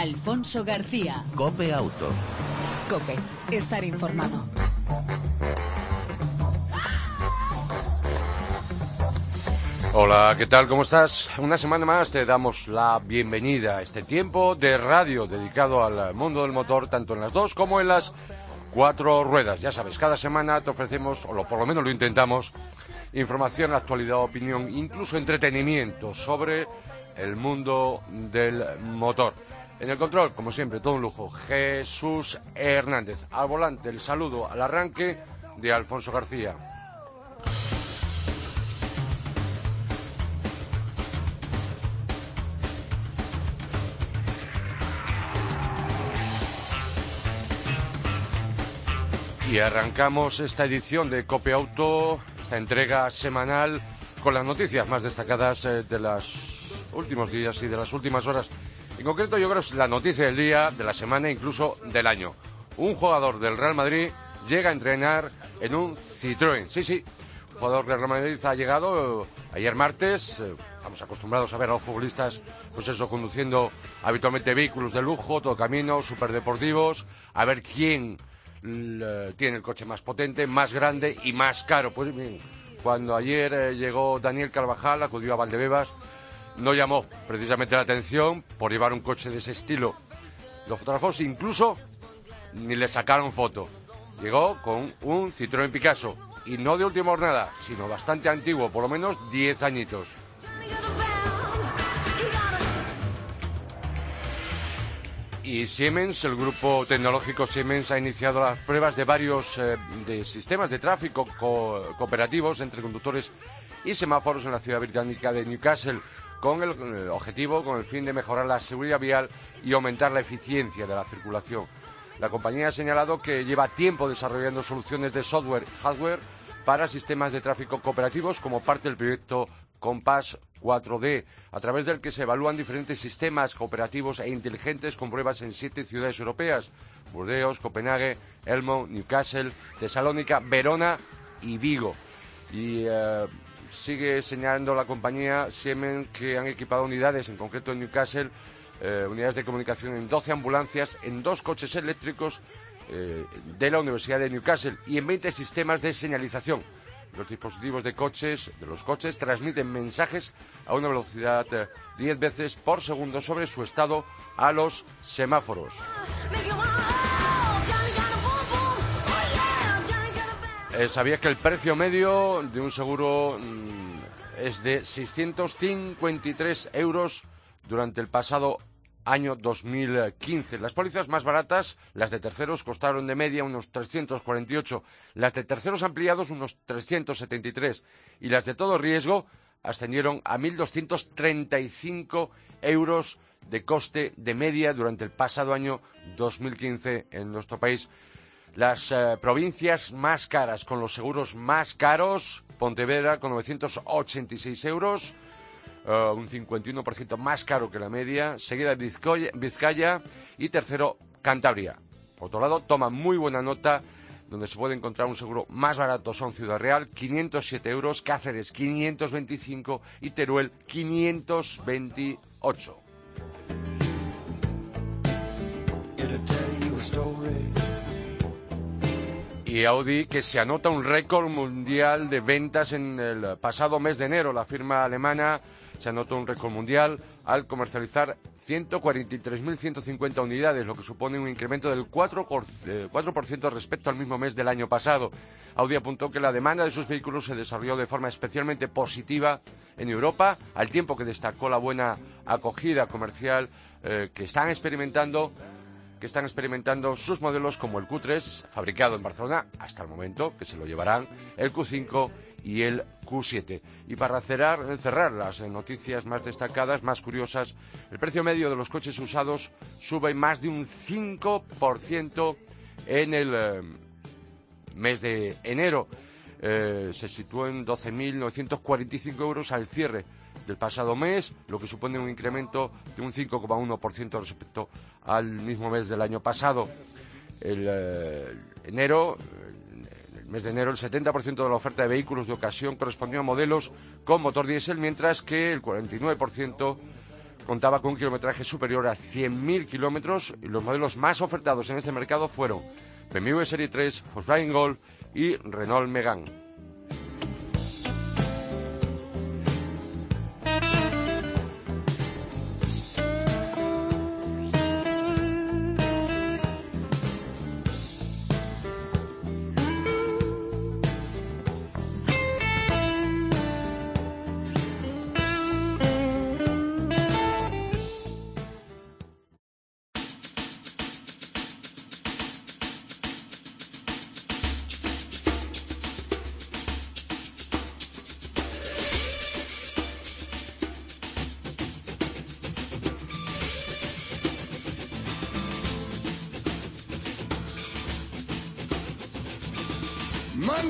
Alfonso García. Cope Auto. Cope, estar informado. Hola, ¿qué tal? ¿Cómo estás? Una semana más te damos la bienvenida a este tiempo de radio dedicado al mundo del motor, tanto en las dos como en las cuatro ruedas. Ya sabes, cada semana te ofrecemos, o por lo menos lo intentamos, información, actualidad, opinión, incluso entretenimiento sobre el mundo del motor. En el control, como siempre, todo un lujo. Jesús Hernández. Al volante, el saludo al arranque de Alfonso García. Y arrancamos esta edición de Cope Auto, esta entrega semanal, con las noticias más destacadas eh, de los últimos días y de las últimas horas. En concreto, yo creo que es la noticia del día, de la semana, incluso del año. Un jugador del Real Madrid llega a entrenar en un Citroën. Sí, sí, un jugador del Real Madrid ha llegado eh, ayer martes. eh, estamos acostumbrados a ver a los futbolistas, pues eso, conduciendo habitualmente vehículos de lujo, todo camino, superdeportivos, a ver quién l- tiene el coche más potente, más grande y más caro. Pues bien, cuando ayer eh, llegó Daniel Carvajal, acudió a Valdebebas, no llamó precisamente la atención por llevar un coche de ese estilo. Los fotógrafos incluso ni le sacaron foto. Llegó con un Citroën Picasso y no de última jornada, sino bastante antiguo, por lo menos 10 añitos. Y Siemens, el grupo tecnológico Siemens, ha iniciado las pruebas de varios eh, de sistemas de tráfico co- cooperativos entre conductores y semáforos en la ciudad británica de Newcastle, con el, objetivo, con el fin de mejorar la seguridad vial y aumentar la eficiencia de la circulación. La compañía ha señalado que lleva tiempo desarrollando soluciones de software y hardware para sistemas de tráfico cooperativos como parte del proyecto Compass 4D, a través del que se evalúan diferentes sistemas cooperativos e inteligentes con pruebas en siete ciudades europeas, Burdeos, Copenhague, Elmo, Newcastle, Tesalónica, Verona y Vigo. Eh, sigue señalando la compañía Siemens que han equipado unidades, en concreto en Newcastle, eh, unidades de comunicación en 12 ambulancias, en dos coches eléctricos eh, de la Universidad de Newcastle y en 20 sistemas de señalización. Los dispositivos de coches, de los coches transmiten mensajes a una velocidad eh, 10 veces por segundo sobre su estado a los semáforos. Eh, ¿Sabías que el precio medio de un seguro mm, es de 653 euros durante el pasado año 2015? Las pólizas más baratas, las de terceros, costaron de media unos 348, las de terceros ampliados unos 373 y las de todo riesgo ascendieron a 1.235 euros de coste de media durante el pasado año 2015 en nuestro país. Las eh, provincias más caras, con los seguros más caros, Pontevedra con 986 euros, eh, un 51% más caro que la media, seguida Vizcoya- Vizcaya y tercero Cantabria. Por otro lado, toma muy buena nota donde se puede encontrar un seguro más barato son Ciudad Real, 507 euros, Cáceres 525 y Teruel 528. Y Audi que se anota un récord mundial de ventas en el pasado mes de enero. La firma alemana se anotó un récord mundial al comercializar 143.150 unidades, lo que supone un incremento del 4%, por- eh, 4% respecto al mismo mes del año pasado. Audi apuntó que la demanda de sus vehículos se desarrolló de forma especialmente positiva en Europa, al tiempo que destacó la buena acogida comercial eh, que están experimentando que están experimentando sus modelos como el Q3, fabricado en Barcelona hasta el momento, que se lo llevarán el Q5 y el Q7. Y para cerrar, cerrar las eh, noticias más destacadas, más curiosas, el precio medio de los coches usados sube más de un 5% en el eh, mes de enero. Eh, se situó en 12.945 euros al cierre del pasado mes, lo que supone un incremento de un 5,1% respecto al mismo mes del año pasado. El eh, enero, en el mes de enero, el 70% de la oferta de vehículos de ocasión correspondió a modelos con motor diésel, mientras que el 49% contaba con un kilometraje superior a 100.000 kilómetros y los modelos más ofertados en este mercado fueron BMW Serie 3, Volkswagen Golf y Renault Megane.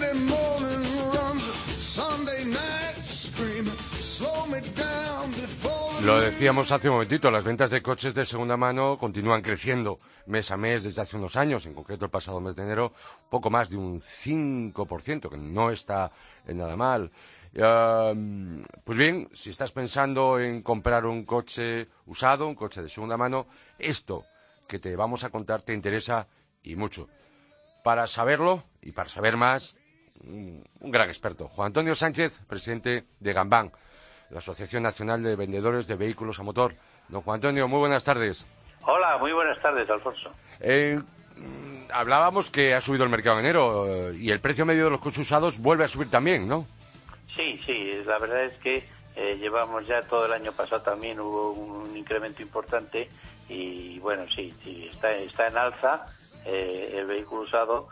Monday morning runs, Sunday night screaming, slow me down before the Lo decíamos hace un momentito, las ventas de coches de segunda mano continúan creciendo mes a mes desde hace unos años, en concreto el pasado mes de enero, poco más de un 5%, que no está nada mal. Pues bien, si estás pensando en comprar un coche usado, un coche de segunda mano, esto que te vamos a contar te interesa y mucho. Para saberlo y para saber más, un un gran experto, Juan Antonio Sánchez, presidente de Gambán, la Asociación Nacional de Vendedores de Vehículos a Motor. Don Juan Antonio, muy buenas tardes. Hola, muy buenas tardes, Alfonso. Eh, mm, hablábamos que ha subido el mercado en enero eh, y el precio medio de los coches usados vuelve a subir también, ¿no? Sí, sí, la verdad es que eh, llevamos ya todo el año pasado también hubo un incremento importante y bueno, sí, sí está, está en alza eh, el vehículo usado,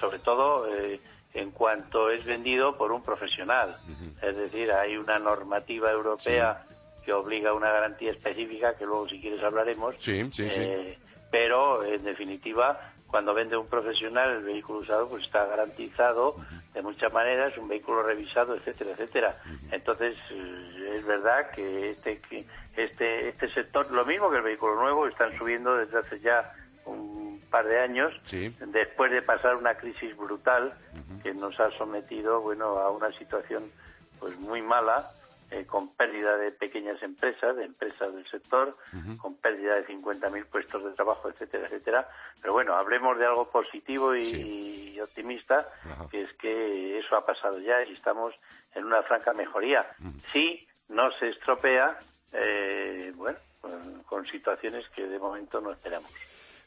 sobre todo en cuanto es vendido por un profesional. Es decir, hay una normativa europea que obliga a una garantía específica, que luego si quieres hablaremos. Sí, sí, sí. Eh, pero en definitiva cuando vende un profesional el vehículo usado pues está garantizado de muchas maneras un vehículo revisado etcétera etcétera entonces eh, es verdad que este que este este sector lo mismo que el vehículo nuevo están subiendo desde hace ya un par de años Sí. después de pasar una crisis brutal que nos ha sometido bueno a una situación pues muy mala eh, con pérdida de pequeñas empresas, de empresas del sector, con pérdida de 50.000 puestos de trabajo, etcétera, etcétera. Pero bueno, hablemos de algo positivo y, Sí. y optimista, que es que eso ha pasado ya y estamos en una franca mejoría. Si no se estropea, eh, bueno, con, con situaciones que de momento no esperamos.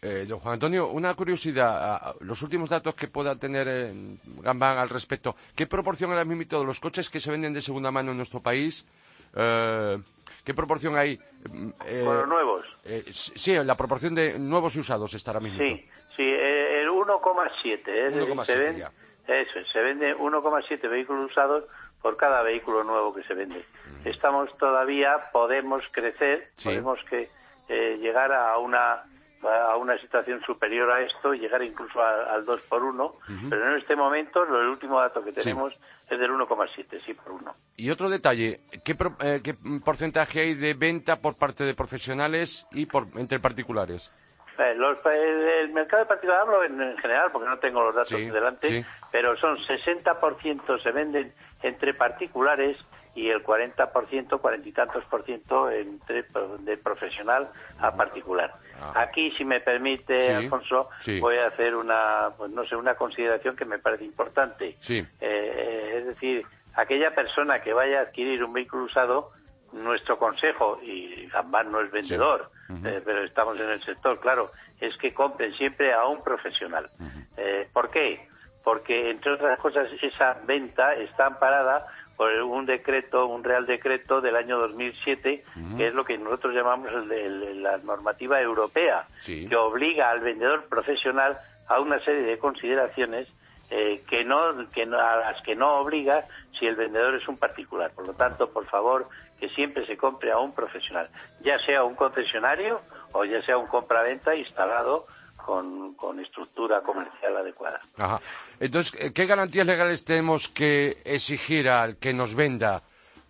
Eh, don Juan Antonio, una curiosidad. Los últimos datos que pueda tener eh, Gambán al respecto. ¿Qué proporción ahora mismo de los coches que se venden de segunda mano en nuestro país? eh, ¿Qué proporción hay? mm, eh, Con los nuevos. eh, sí, la proporción de nuevos y usados está ahora mismo. Sí, sí, el 1,7. Es decir, 1,7 se ven- ya. Eso, es, se vende 1,7 vehículos usados por cada vehículo nuevo que se vende. Estamos todavía, podemos crecer, Sí. podemos que eh, llegar a una a una situación superior a esto y llegar incluso a- al 2 por 1, pero en este momento el último dato que tenemos es del 1,7, sí por 1. Y otro detalle, ¿qué, pro- eh, qué porcentaje hay de venta por parte de profesionales y por, entre particulares? Eh, los- el, el mercado de particular hablo en, en general porque no tengo los datos Sí, delante, sí. pero son 60% se venden entre particulares y el 40%, cuarenta y tantos por ciento entre de profesional a particular. Ah. Aquí, si me permite, Sí, Alfonso, voy a hacer una, pues no sé, una consideración que me parece importante. Eh, es decir, aquella persona que vaya a adquirir un vehículo usado, nuestro consejo, y Gambán no es vendedor, eh, pero estamos en el sector, claro, es que compren siempre a un profesional. Eh, ¿Por qué? Porque, entre otras cosas, esa venta está amparada por un decreto, un real decreto del año 2007, que es lo que nosotros llamamos el la normativa europea, Sí. que obliga al vendedor profesional a una serie de consideraciones eh, que no, que no- a las que no obliga si el vendedor es un particular. Por lo tanto, por favor, que siempre se compre a un profesional, ya sea un concesionario o ya sea un compraventa instalado con, con estructura comercial adecuada. Ajá. Entonces, eh, ¿qué garantías legales tenemos que exigir al que nos venda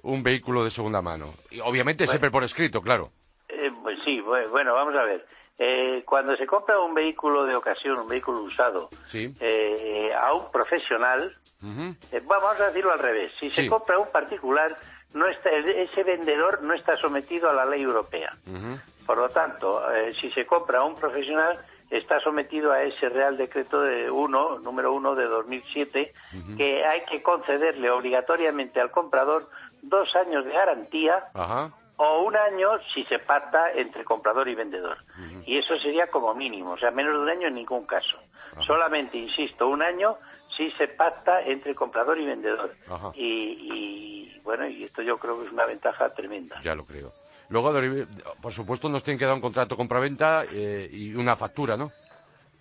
un vehículo de segunda mano? Y obviamente siempre por escrito, claro. Eh, pues sí, bu- bueno, vamos a ver. Eh, cuando se compra un vehículo de ocasión, un vehículo usado, Sí. eh, a un profesional. Eh, va- vamos a decirlo al revés. Si se compra un particular, no está, ese vendedor no está sometido a la ley europea. Por lo tanto, eh, si se compra a un profesional, está sometido a ese Real Decreto de 1, número 1 de 2007, que hay que concederle obligatoriamente al comprador dos años de garantía Ajá. O un año si se pacta entre comprador y vendedor. Y eso sería como mínimo, o sea, menos de un año en ningún caso. Solamente, insisto, un año si se pacta entre comprador y vendedor. Y, y, bueno, y esto yo creo que es una ventaja tremenda. Ya lo creo. Luego, por supuesto, nos tienen que dar un contrato compraventa eh, y una factura, ¿no?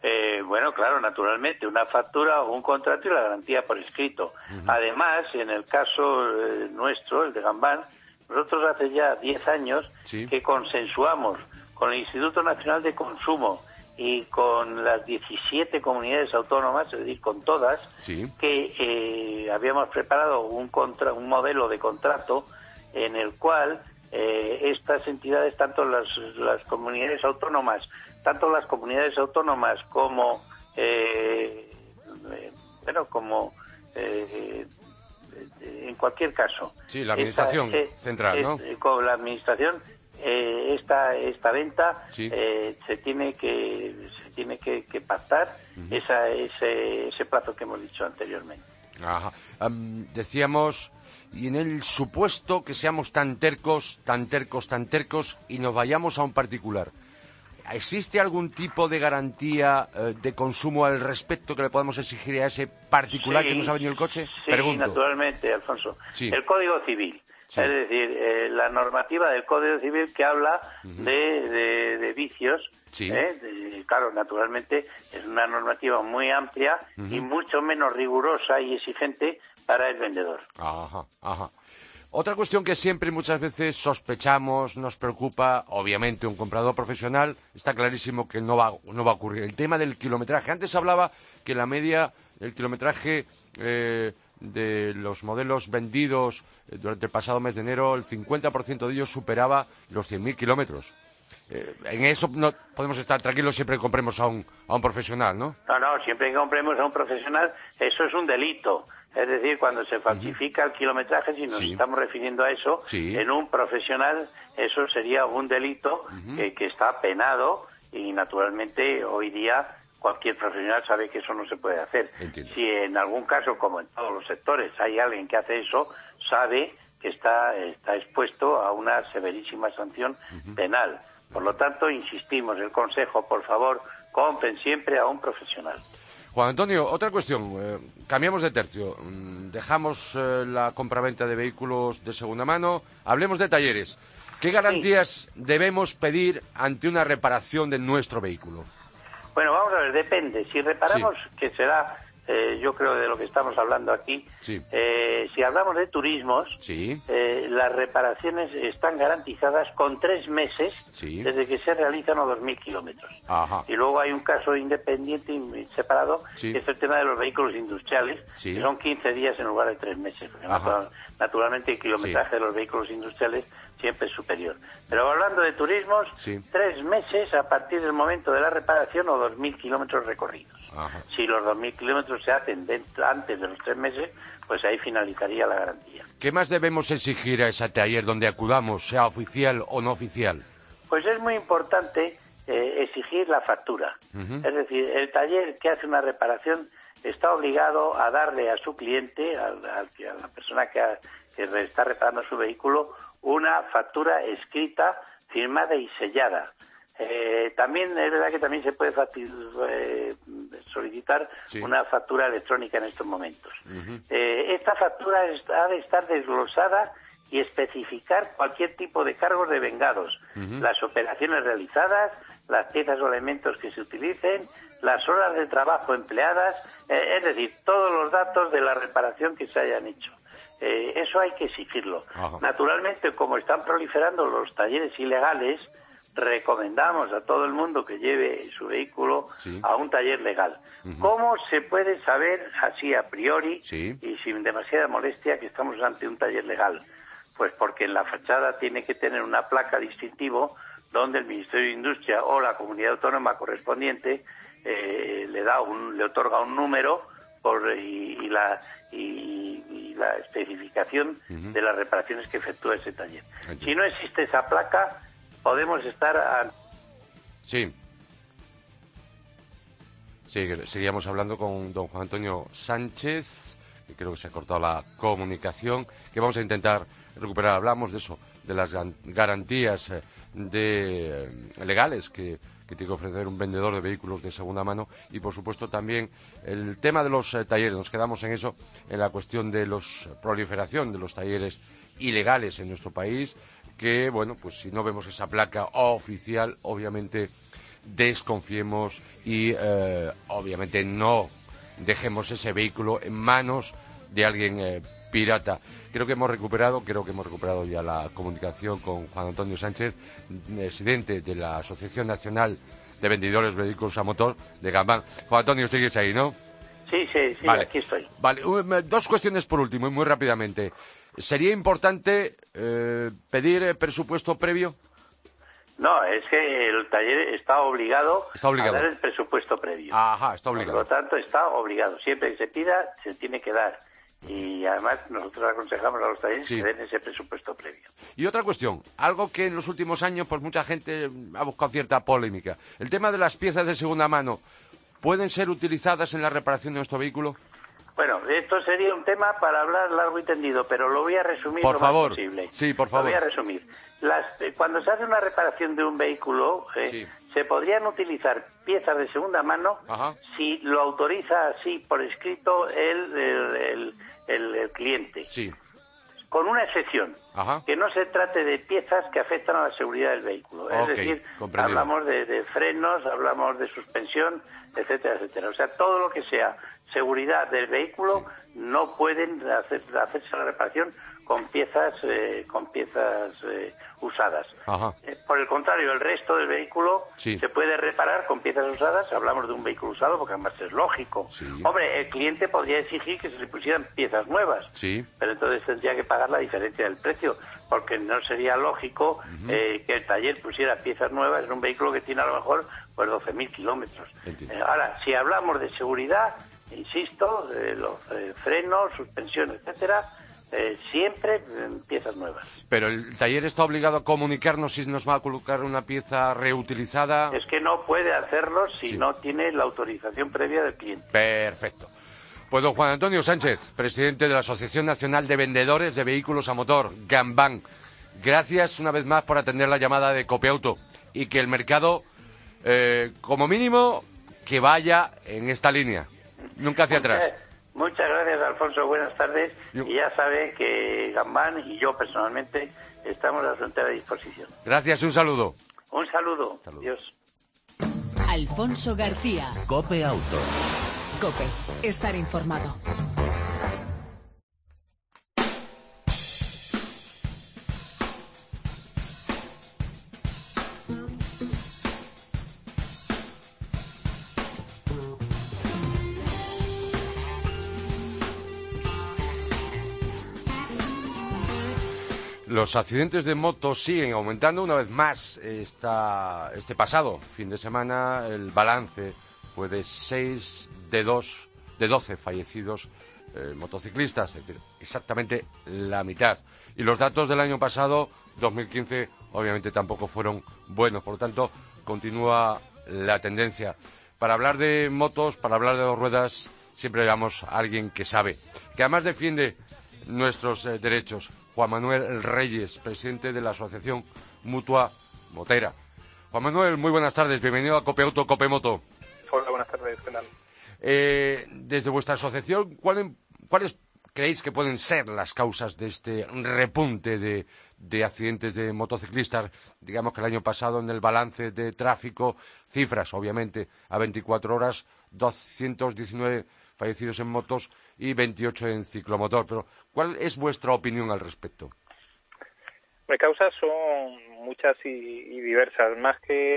Eh, bueno, claro, naturalmente, una factura o un contrato y la garantía por escrito. Además, en el caso eh, nuestro, el de Gambán, nosotros hace ya 10 años Sí. que consensuamos con el Instituto Nacional de Consumo y con las 17 comunidades autónomas, es decir, con todas, Sí. que eh, habíamos preparado un, contra, un modelo de contrato en el cual eh, estas entidades, tanto las, las comunidades autónomas, tanto las comunidades autónomas como, eh, eh, bueno, como eh, en cualquier caso. Sí, la administración central, ¿no? eh, con la administración, eh, esta, esta venta Sí. eh, se tiene que se tiene que, que pactar esa, ese, ese plazo que hemos dicho anteriormente. Ajá. Am, decíamos, y en el supuesto que seamos tan tercos, tan tercos, tan tercos, y nos vayamos a un particular, ¿existe algún tipo de garantía eh, de consumo al respecto que le podemos exigir a ese particular que Sí, nos ha venido el coche? Sí, Pregunto. naturalmente, Alfonso. Sí. El Código Civil. Sí. Es decir, eh, la normativa del Código Civil que habla de, de- de vicios. Sí. ¿eh? De- claro, naturalmente es una normativa muy amplia y mucho menos rigurosa y exigente para el vendedor. Ajá, ajá. Otra cuestión que siempre y muchas veces sospechamos, nos preocupa, obviamente un comprador profesional está clarísimo que no va, no va a ocurrir. El tema del kilometraje. Antes hablaba que la media, el kilometraje eh, de los modelos vendidos eh, durante el pasado mes de enero, el 50% de ellos superaba los 100.000 kilómetros. Eh, en eso no podemos estar tranquilos siempre que compremos a un, a un profesional, ¿no? No, no, siempre que compremos a un profesional, eso es un delito. Es decir, cuando se falsifica el kilometraje, si nos Sí. estamos refiriendo a eso, Sí. en un profesional, eso sería un delito que, que está penado y naturalmente hoy día cualquier profesional sabe que eso no se puede hacer. Entiendo. Si en algún caso, como en todos los sectores, hay alguien que hace eso, sabe que está, está expuesto a una severísima sanción penal. Por lo tanto, insistimos, el consejo, por favor, compren siempre a un profesional. Juan Antonio, otra cuestión. eh, cambiamos de tercio. Mm, Dejamos eh, la compraventa de vehículos de segunda mano. Hablemos de talleres. ¿Qué garantías debemos pedir ante una reparación de nuestro vehículo? Bueno, vamos a ver, depende. Si reparamos, que será, eh, yo creo, de lo que estamos hablando aquí, Sí. eh, si hablamos de turismos, Sí. eh, las reparaciones están garantizadas con tres meses Sí. desde que se realizan los 2.000 kilómetros. Y luego hay un caso independiente y separado, que es el tema de los vehículos industriales, que son 15 días en lugar de tres meses. natural- naturalmente el kilometraje de los vehículos industriales siempre es superior. Pero hablando de turismos, tres meses a partir del momento de la reparación o 2.000 kilómetros recorridos. Ajá. Si los 2.000 kilómetros se hacen dentro- antes de los tres meses, pues ahí finalizaría la garantía. ¿Qué más debemos exigir a ese taller donde acudamos, sea oficial o no oficial? Pues es muy importante eh, exigir la factura. Es decir, el taller que hace una reparación está obligado a darle a su cliente, a, la persona que, ha- que está reparando su vehículo, una factura escrita, firmada y sellada. Eh, también es verdad que también se puede eh, solicitar Sí. una factura electrónica en estos momentos. Eh, esta factura ha de estar desglosada y especificar cualquier tipo de cargos de vengados, las operaciones realizadas, las piezas o elementos que se utilicen, las horas de trabajo empleadas, eh, es decir, todos los datos de la reparación que se hayan hecho. Eh, eso hay que exigirlo. Naturalmente, como están proliferando los talleres ilegales, recomendamos a todo el mundo que lleve su vehículo Sí. a un taller legal. ¿Cómo se puede saber así a priori Sí. y sin demasiada molestia que estamos ante un taller legal? Pues porque en la fachada tiene que tener una placa distintivo donde el Ministerio de Industria o la comunidad autónoma correspondiente eh, le da un, le otorga un número por, y, y la y, y la especificación de las reparaciones que efectúa ese taller. Si no existe esa placa, podemos estar a- Sí. Sí, seguíamos hablando con don Juan Antonio Sánchez, que creo que se ha cortado la comunicación, que vamos a intentar recuperar. Hablamos de eso, de las garantías eh, de, eh, legales que, que tiene que ofrecer un vendedor de vehículos de segunda mano y, por supuesto, también el tema de los eh, talleres. Nos quedamos en eso, en la cuestión de la proliferación de los talleres ilegales en nuestro país, que, bueno, pues si no vemos esa placa oficial, obviamente desconfiemos y, eh, obviamente, no dejemos ese vehículo en manos de alguien eh, pirata. Creo que hemos recuperado, creo que hemos recuperado ya la comunicación con Juan Antonio Sánchez, presidente de la Asociación Nacional de Vendedores de Vehículos a Motor de Gambán. Juan Antonio, sigues ahí, ¿no? Sí, sí, sí, Vale. aquí estoy. Vale, dos cuestiones por último y muy rápidamente. ¿Sería importante eh, pedir eh, presupuesto previo? No, es que el taller está obligado, Está obligado. a dar el presupuesto previo. Ajá, está Por lo obligado. tanto, está obligado. Siempre que se pida, se tiene que dar. Y además, nosotros aconsejamos a los talleres Sí. que den ese presupuesto previo. Y otra cuestión, algo que en los últimos años pues mucha gente ha buscado cierta polémica. El tema de las piezas de segunda mano, ¿pueden ser utilizadas en la reparación de nuestro vehículo? Bueno, esto sería un tema para hablar largo y tendido, pero lo voy a resumir Por lo favor. más posible. Sí, por favor. Lo voy a resumir. Las- eh, cuando se hace una reparación de un vehículo, eh, Sí. se podrían utilizar piezas de segunda mano Ajá. si lo autoriza así por escrito el, el- el- el- el cliente. Sí. Con una excepción, Ajá. que no se trate de piezas que afectan a la seguridad del vehículo. Es decir, hablamos de, de frenos, hablamos de suspensión, etcétera, etcétera. O sea, todo lo que sea seguridad del vehículo no pueden hacer, hacerse la reparación con piezas eh, con piezas eh, usadas. Ajá. Eh, Por el contrario, el resto del vehículo Sí. se puede reparar con piezas usadas. Hablamos de un vehículo usado porque además es lógico. Sí. Hombre, el cliente podría exigir que se le pusieran piezas nuevas Sí. pero entonces tendría que pagar la diferencia del precio, porque no sería lógico eh, que el taller pusiera piezas nuevas en un vehículo que tiene a lo mejor pues 12.000 kilómetros. Eh, ahora, si hablamos de seguridad, insisto, los frenos, suspensión, etcétera, eh, siempre en piezas nuevas. Pero el taller está obligado a comunicarnos si nos va a colocar una pieza reutilizada. Es que no puede hacerlo si Sí. no tiene la autorización previa del cliente. Perfecto. Pues don Juan Antonio Sánchez, presidente de la Asociación Nacional de Vendedores de Vehículos a Motor, Gambán. Gracias una vez más por atender la llamada de Copiauto y que el mercado, eh, como mínimo, que vaya en esta línea, nunca hacia atrás. Muchas, gracias, Alfonso. Buenas tardes. Yo- Y ya sabe que Gambán y yo personalmente estamos a su entera disposición. Gracias, un saludo. Un saludo. Saludos. Dios. Alfonso García. Cope Auto. Cope. Estar informado. Los accidentes de moto siguen aumentando una vez más. Este pasado fin de semana el balance fue de 6 de 2 de 12 fallecidos eh, motociclistas, es decir, exactamente la mitad. Y los datos del año pasado, 2015, obviamente tampoco fueron buenos. Por lo tanto, continúa la tendencia. Para hablar de motos, para hablar de dos ruedas, siempre llevamos a alguien que sabe, que además defiende nuestros eh, derechos. Juan Manuel Reyes, presidente de la Asociación Mutua Motera. Juan Manuel, muy buenas tardes. Bienvenido a Cope Auto, Cope Moto. Hola, buenas tardes, ¿qué tal? Eh, desde vuestra asociación, ¿cuál- ¿cuáles creéis que pueden ser las causas de este repunte de, de accidentes de motociclistas? Digamos que el año pasado en el balance de tráfico, cifras, obviamente, a 24 horas, 219 fallecidos en motos y 28 en ciclomotor. Pero, ¿cuál es vuestra opinión al respecto? Las causas son muchas y, y diversas, más que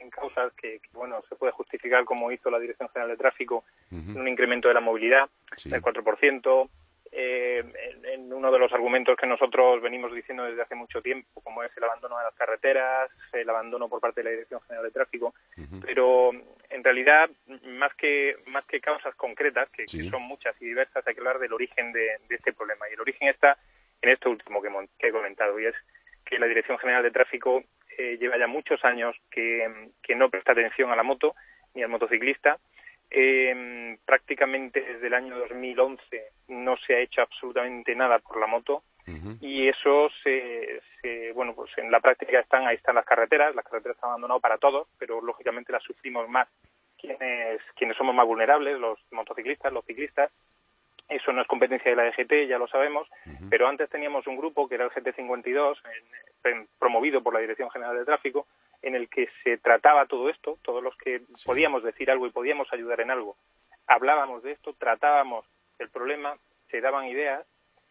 en causas que, que, bueno, se puede justificar como hizo la Dirección General de Tráfico, un incremento de la movilidad Sí. del 4%, eh, en, en uno de los argumentos que nosotros venimos diciendo desde hace mucho tiempo, como es el abandono de las carreteras, el abandono por parte de la Dirección General de Tráfico, pero en realidad, más que, más que causas concretas, que, Sí. que son muchas y diversas, hay que hablar del origen de, de este problema. Y el origen está en esto último que, he comentado, y es que la Dirección General de Tráfico eh, lleva ya muchos años que, que no presta atención a la moto ni al motociclista. Eh, prácticamente desde el año 2011 no se ha hecho absolutamente nada por la moto y eso se, se- bueno pues en la práctica están ahí están las carreteras las carreteras están abandonadas para todos pero lógicamente las sufrimos más quienes quienes somos más vulnerables los motociclistas los ciclistas. Eso no es competencia de la DGT ya lo sabemos pero antes teníamos un grupo que era el GT52 en- en- promovido por la Dirección General de Tráfico en el que se trataba todo esto todos los que podíamos decir algo y podíamos ayudar en algo hablábamos de esto tratábamos el problema se daban ideas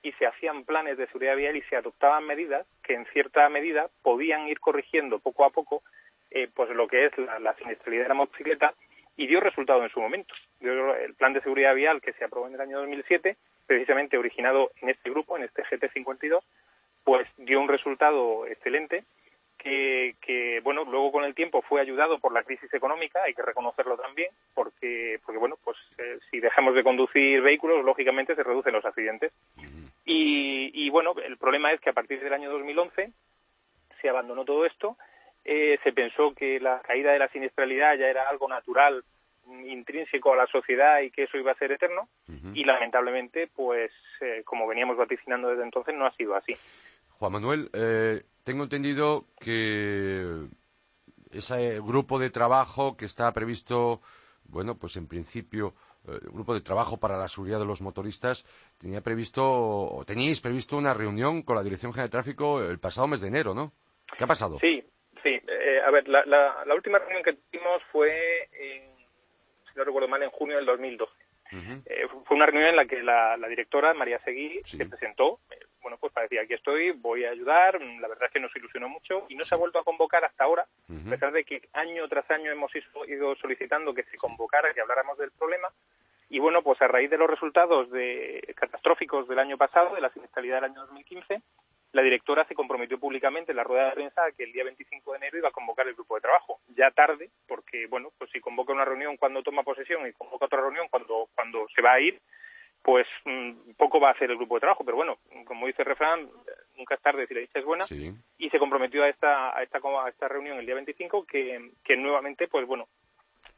y se hacían planes de seguridad vial y se adoptaban medidas que en cierta medida podían ir corrigiendo poco a poco eh, pues lo que es la, la siniestralidad de la motocicleta y dio resultado en su momento. Dio el plan de seguridad vial que se aprobó en el año 2007, precisamente originado en este grupo, en este GT52, pues dio un resultado excelente que, que, bueno luego con el tiempo fue ayudado por la crisis económica hay que reconocerlo también porque porque bueno pues eh, si dejamos de conducir vehículos lógicamente se reducen los accidentes. Y, y, bueno el problema es que a partir del año 2011 se abandonó todo esto eh, se pensó que la caída de la siniestralidad ya era algo natural intrínseco a la sociedad y que eso iba a ser eterno. Y lamentablemente pues eh, como veníamos vaticinando desde entonces no ha sido así. Juan Manuel, eh, tengo entendido que ese grupo de trabajo que está previsto, bueno, pues en principio, eh, el grupo de trabajo para la seguridad de los motoristas, tenía previsto, o teníais previsto una reunión con la Dirección General de Tráfico el pasado mes de enero, ¿no? ¿Qué ha pasado? Sí, sí. Eh, a ver, la, la, la última reunión que tuvimos fue, en, si no recuerdo mal, en junio del 2012. Ujú. Eh, fue una reunión en la que la, la directora, María Seguí, Sí. se presentó. Bueno, pues para decir, aquí estoy, voy a ayudar. Mm, La verdad es que nos ilusionó mucho y no se ha vuelto a convocar hasta ahora, a pesar de que año tras año hemos ido, ido solicitando que se convocara, que habláramos del problema. Y bueno, pues a raíz de los resultados de catastróficos del año pasado, de la siniestralidad del año 2015, la directora se comprometió públicamente en la rueda de prensa a que el día 25 de enero iba a convocar el grupo de trabajo. Ya tarde, porque bueno, pues si convoca una reunión cuando toma posesión y convoca otra reunión cuando cuando se va a ir, pues mm, poco va a hacer el grupo de trabajo. Pero bueno, como dice el refrán, nunca es tarde si la dicha es buena. Sí. Y se comprometió a esta a esta a esta reunión el día 25 que que nuevamente, pues bueno,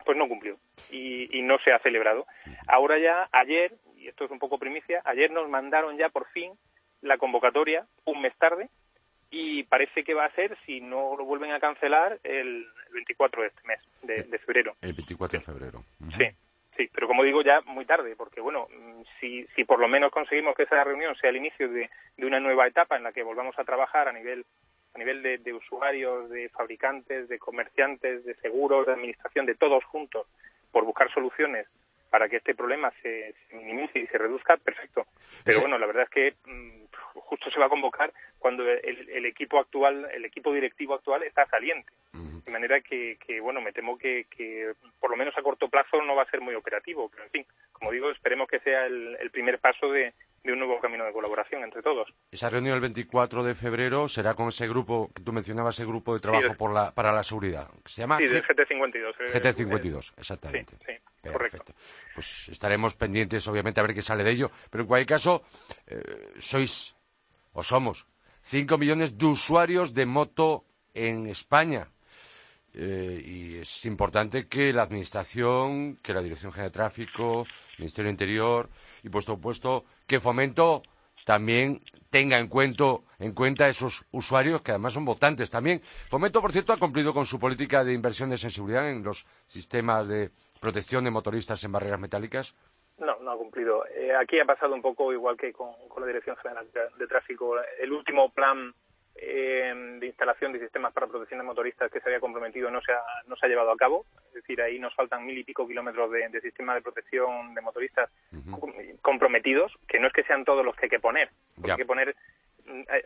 pues no cumplió y, y no se ha celebrado. Ahora ya, ayer, y esto es un poco primicia, ayer nos mandaron ya por fin la convocatoria un mes tarde y parece que va a ser, si no lo vuelven a cancelar, el 24 de este mes, de, de febrero. El 24 de febrero. Sí, sí, pero como digo, ya muy tarde, porque bueno, mm, si, si por lo menos conseguimos que esa reunión sea el inicio de, de una nueva etapa en la que volvamos a trabajar a nivel a nivel de, de usuarios, de fabricantes, de comerciantes, de seguros, de administración, de todos juntos, por buscar soluciones para que este problema se, se minimice y se reduzca, perfecto. Pero bueno, la verdad es que mm, justo se va a convocar cuando el, el equipo actual, el equipo directivo actual está saliente. De manera que, que, bueno, me temo que, que por lo menos a corto plazo no va a ser muy operativo. Pero, en fin, como digo, esperemos que sea el, el primer paso de, de un nuevo camino de colaboración entre todos. Esa reunión el 24 de febrero será con ese grupo que tú mencionabas, ese grupo de trabajo del- por la, para la seguridad. Se llama Sí, del G- GT52. eh, GT52, eh, exactamente. Sí, sí, correcto. Pues estaremos pendientes, obviamente, a ver qué sale de ello. Pero en cualquier caso, eh, sois, o somos, 5 millones de usuarios de moto en España. Eh, y es importante que la Administración, que la Dirección General de Tráfico, el Ministerio Interior y, por supuesto, que Fomento también tenga en cuenta, en cuenta esos usuarios que además son votantes también. Fomento, por cierto, ha cumplido con su política de inversiones en seguridad en los sistemas de protección de motoristas en barreras metálicas. No, no ha cumplido. Eh, aquí ha pasado un poco igual que con, con la Dirección General de, Tráfico. El último plan eh, de instalación de sistemas para protección de motoristas que se había comprometido no se ha, no se ha llevado a cabo. Es decir, ahí nos faltan mil y pico kilómetros de, de sistema de protección de motoristas com- comprometidos, que no es que sean todos los que hay que poner. Hay que poner,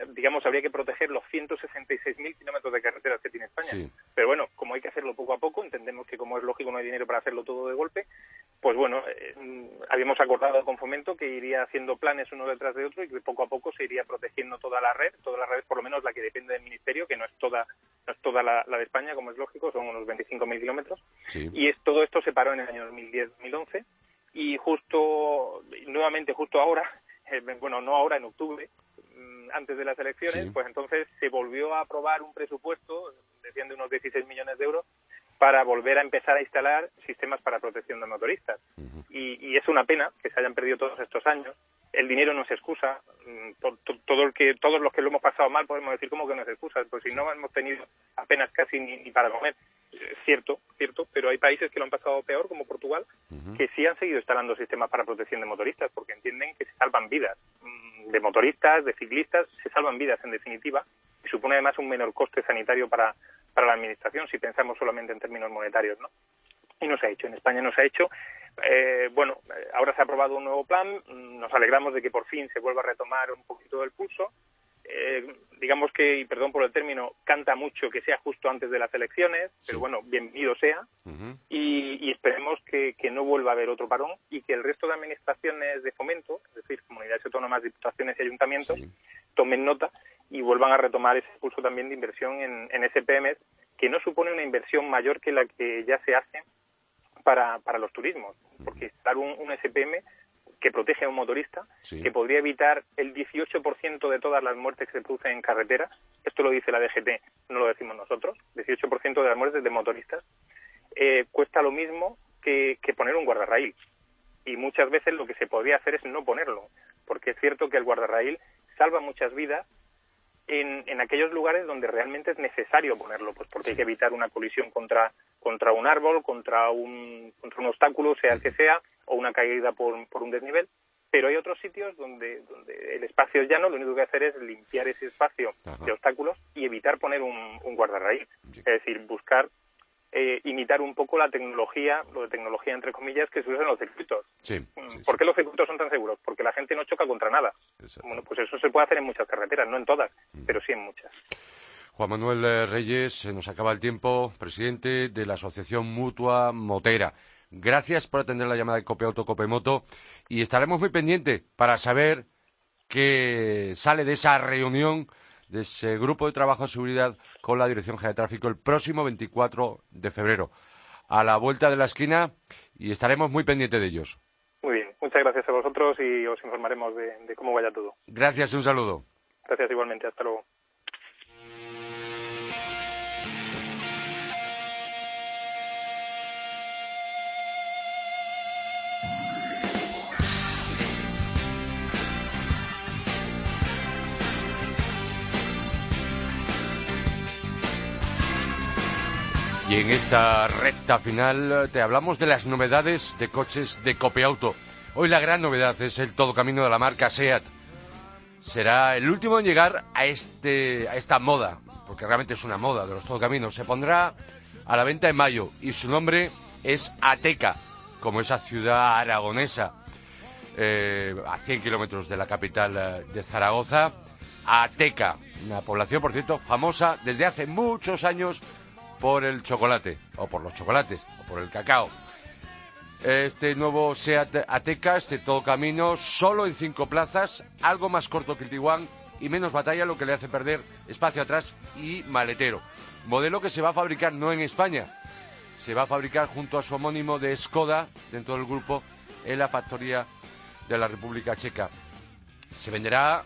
digamos, habría que proteger los 166.000 kilómetros de carreteras que tiene España. Sí. Pero bueno, como hay que hacerlo poco a poco, entendemos que como es lógico no hay dinero para hacerlo todo de golpe, pues bueno, eh, habíamos acordado con Fomento que iría haciendo planes uno detrás de otro y que poco a poco se iría protegiendo toda la red, toda la red, por lo menos la que depende del Ministerio, que no es toda, no es toda la, de España, como es lógico, son unos 25.000 kilómetros. Y es, todo esto se paró en el año 2010-2011 y justo, nuevamente justo ahora, eh, bueno, no ahora, en octubre, mm, antes de las elecciones, pues entonces se volvió a aprobar un presupuesto, decían de unos 16 millones de euros, para volver a empezar a instalar sistemas para protección de motoristas. y, es una pena que se hayan perdido todos estos años. El dinero no es excusa. Mm, todo el que, todos los que lo hemos pasado mal podemos decir como que no es excusa, pues si no hemos tenido apenas casi ni, para comer. cierto, cierto, pero hay países que lo han pasado peor, como Portugal, que sí han seguido instalando sistemas para protección de motoristas, porque entienden que se salvan vidas mm, de motoristas, de ciclistas, se salvan vidas en definitiva, y supone además un menor coste sanitario para, para la administración si pensamos solamente en términos monetarios, ¿no? Y no se ha hecho, en España no se ha hecho. Eh, bueno, eh, ahora se ha aprobado un nuevo plan, nos alegramos de que por fin se vuelva a retomar un poquito del pulso. Eh, digamos que, y perdón por el término, canta mucho que sea justo antes de las elecciones, pero bueno, bienvenido sea, y, esperemos que, no vuelva a haber otro parón y que el resto de administraciones de fomento, es decir, comunidades autónomas, diputaciones y ayuntamientos, tomen nota y vuelvan a retomar ese impulso también de inversión en, en SPM, que no supone una inversión mayor que la que ya se hace para, para los turismos, porque estar un, un SPM que protege a un motorista, que podría evitar el 18% de todas las muertes que se producen en carretera, esto lo dice la DGT, no lo decimos nosotros, 18% de las muertes de motoristas, eh, cuesta lo mismo que, que poner un guardarraíl. Y muchas veces lo que se podría hacer es no ponerlo, porque es cierto que el guardarraíl salva muchas vidas en, en, aquellos lugares donde realmente es necesario ponerlo, pues porque hay que evitar una colisión contra, contra un árbol, contra un, contra un obstáculo, sea el que sea, o una caída por, por un desnivel. Pero hay otros sitios donde, donde el espacio es llano, lo único que hacer es limpiar ese espacio de obstáculos y evitar poner un, un guardarraíl. Es decir, buscar eh, imitar un poco la tecnología, lo de tecnología entre comillas, que se usa en los circuitos. Mm, ¿Por qué los circuitos son tan seguros? Porque la gente no choca contra nada. Bueno, pues eso se puede hacer en muchas carreteras, no en todas, mm. pero sí en muchas. Juan Manuel eh, Reyes, se nos acaba el tiempo, presidente de la Asociación Mutua Motera. Gracias por atender la llamada de Cope Auto, Cope Moto y estaremos muy pendientes para saber qué sale de esa reunión de ese grupo de trabajo de seguridad con la Dirección General de Tráfico el próximo 24 de febrero. A la vuelta de la esquina y estaremos muy pendientes de ellos. Muy bien, muchas gracias a vosotros y os informaremos de, de cómo vaya todo. Gracias, un saludo. Gracias igualmente, hasta luego. Y en esta recta final te hablamos de las novedades de coches de Copeauto. Hoy la gran novedad es el todo camino de la marca SEAT. Será el último en llegar a, este, a esta moda, porque realmente es una moda de los todo caminos. Se pondrá a la venta en mayo y su nombre es Ateca, como esa ciudad aragonesa eh, a 100 kilómetros de la capital eh, de Zaragoza. Ateca, una población, por cierto, famosa desde hace muchos años por el chocolate, o por los chocolates, o por el cacao. Este nuevo SEAT Ateca, este todo camino, solo en cinco plazas, algo más corto que el Tiguan y menos batalla, lo que le hace perder espacio atrás y maletero. Modelo que se va a fabricar no en España, se va a fabricar junto a su homónimo de Skoda, dentro del grupo, en la factoría de la República Checa. Se venderá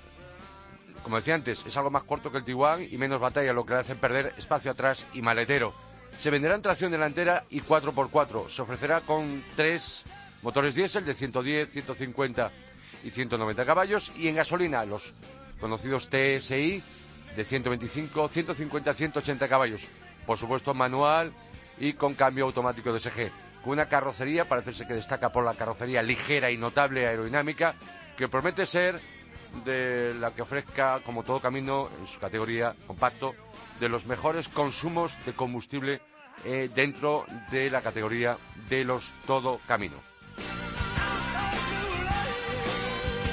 como decía antes, es algo más corto que el Tiguan y menos batalla, lo que le hace perder espacio atrás y maletero. Se venderá en tracción delantera y 4x4. Se ofrecerá con tres motores diésel de 110, 150 y 190 caballos y en gasolina los conocidos TSI de 125, 150, 180 caballos. Por supuesto manual y con cambio automático de SG. Con una carrocería, parece que destaca por la carrocería ligera y notable aerodinámica, que promete ser de la que ofrezca, como todo camino, en su categoría compacto, de los mejores consumos de combustible eh, dentro de la categoría de los todo camino.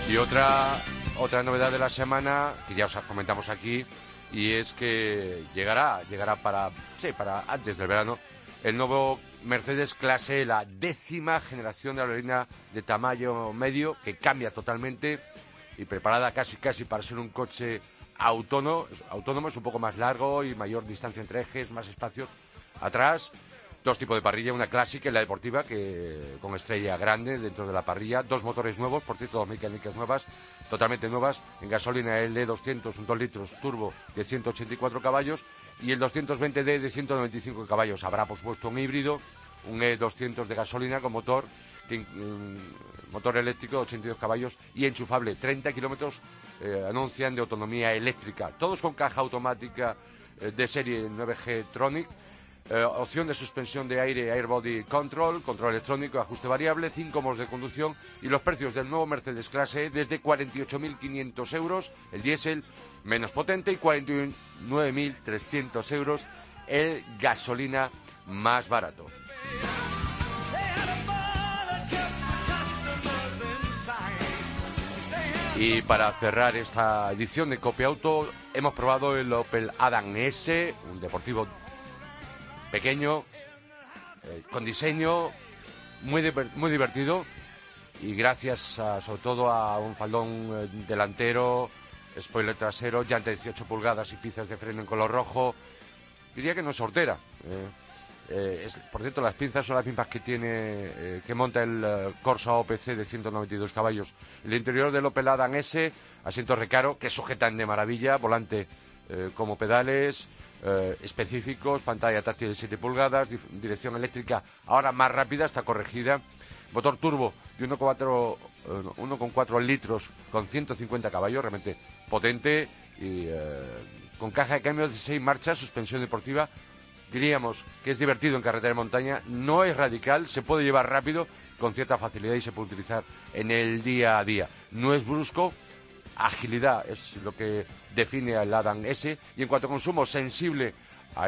Y otra, otra novedad de la semana, que ya os comentamos aquí, y es que llegará, llegará para, sí, para antes del verano, el nuevo Mercedes clase, E, la décima generación de berlina de tamaño medio, que cambia totalmente y preparada casi casi para ser un coche autónomo, autónomo es un poco más largo y mayor distancia entre ejes, más espacio atrás. Dos tipos de parrilla, una clásica y la deportiva, que con estrella grande dentro de la parrilla. Dos motores nuevos, por cierto, dos mecánicas nuevas, totalmente nuevas. En gasolina el D200, un 2 litros turbo de 184 caballos. Y el 220D de 195 caballos. Habrá, por supuesto, un híbrido, un E200 de gasolina con motor, que, motor eléctrico de 82 caballos y enchufable. 30 kilómetros eh, anuncian de autonomía eléctrica. Todos con caja automática eh, de serie 9G Tronic. Eh, opción de suspensión de aire, Air Body Control, control electrónico, ajuste variable, 5 modos de conducción y los precios del nuevo Mercedes Clase E desde 48.500 euros, el diésel menos potente y 49.300 euros el gasolina más barato. Y para cerrar esta edición de Copia Auto, hemos probado el Opel Adam S, un deportivo pequeño, eh, con diseño muy, muy divertido y gracias a- sobre todo a un faldón eh, delantero, spoiler trasero, llanta de 18 pulgadas y pinzas de freno en color rojo. Diría que no es sortera. eh. Eh, es- por cierto, las pinzas son las mismas que tiene eh, que monta el eh, Corsa OPC de 192 caballos. El interior del Opel Adam S, asientos recaro que sujetan de maravilla, volante como pedales específicos, pantalla táctil de 7 pulgadas, dirección eléctrica ahora más rápida, está corregida, motor turbo de 1,4 eh, 1,4 litros con 150 caballos, realmente potente y con caja de cambios de 6 marchas, suspensión deportiva diríamos que es divertido en carretera de montaña, no es radical, se puede llevar rápido con cierta facilidad y se puede utilizar en el día a día. No es brusco, agilidad es lo que define al Adam S y en cuanto a consumo sensible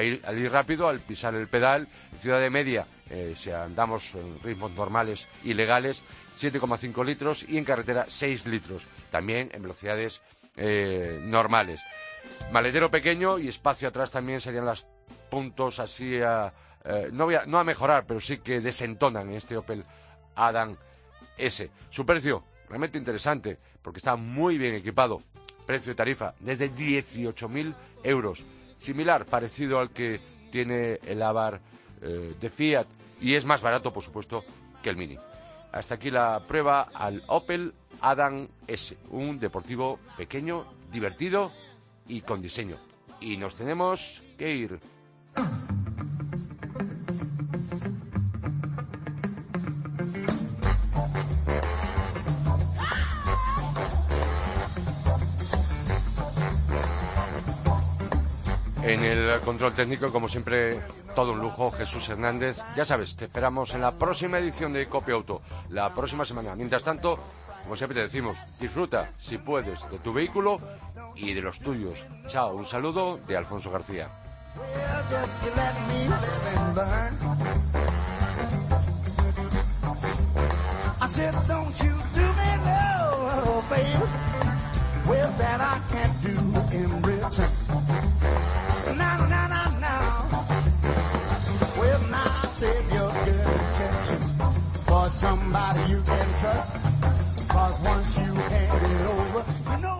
ir, al ir rápido, al pisar el pedal, en ciudad de media, eh, si andamos en ritmos normales y legales, 7,5 litros y en carretera 6 litros, también en velocidades eh, normales. Maletero pequeño y espacio atrás también serían los puntos así a, eh, no, voy a, no a mejorar, pero sí que desentonan en este Opel Adam S. Su precio, realmente interesante, porque está muy bien equipado. Precio de tarifa desde 18.000 euros. Similar, parecido al que tiene el Avar eh, de Fiat y es más barato, por supuesto, que el Mini. Hasta aquí la prueba al Opel Adam S, un deportivo pequeño, divertido y con diseño. Y nos tenemos que ir. El control técnico, como siempre, todo un lujo, Jesús Hernández. Ya sabes, te esperamos en la próxima edición de Copia Auto, la próxima semana. Mientras tanto, como siempre te decimos, disfruta, si puedes, de tu vehículo y de los tuyos. Chao, un saludo de Alfonso García. Somebody you can trust. Cause once you hand it over, you know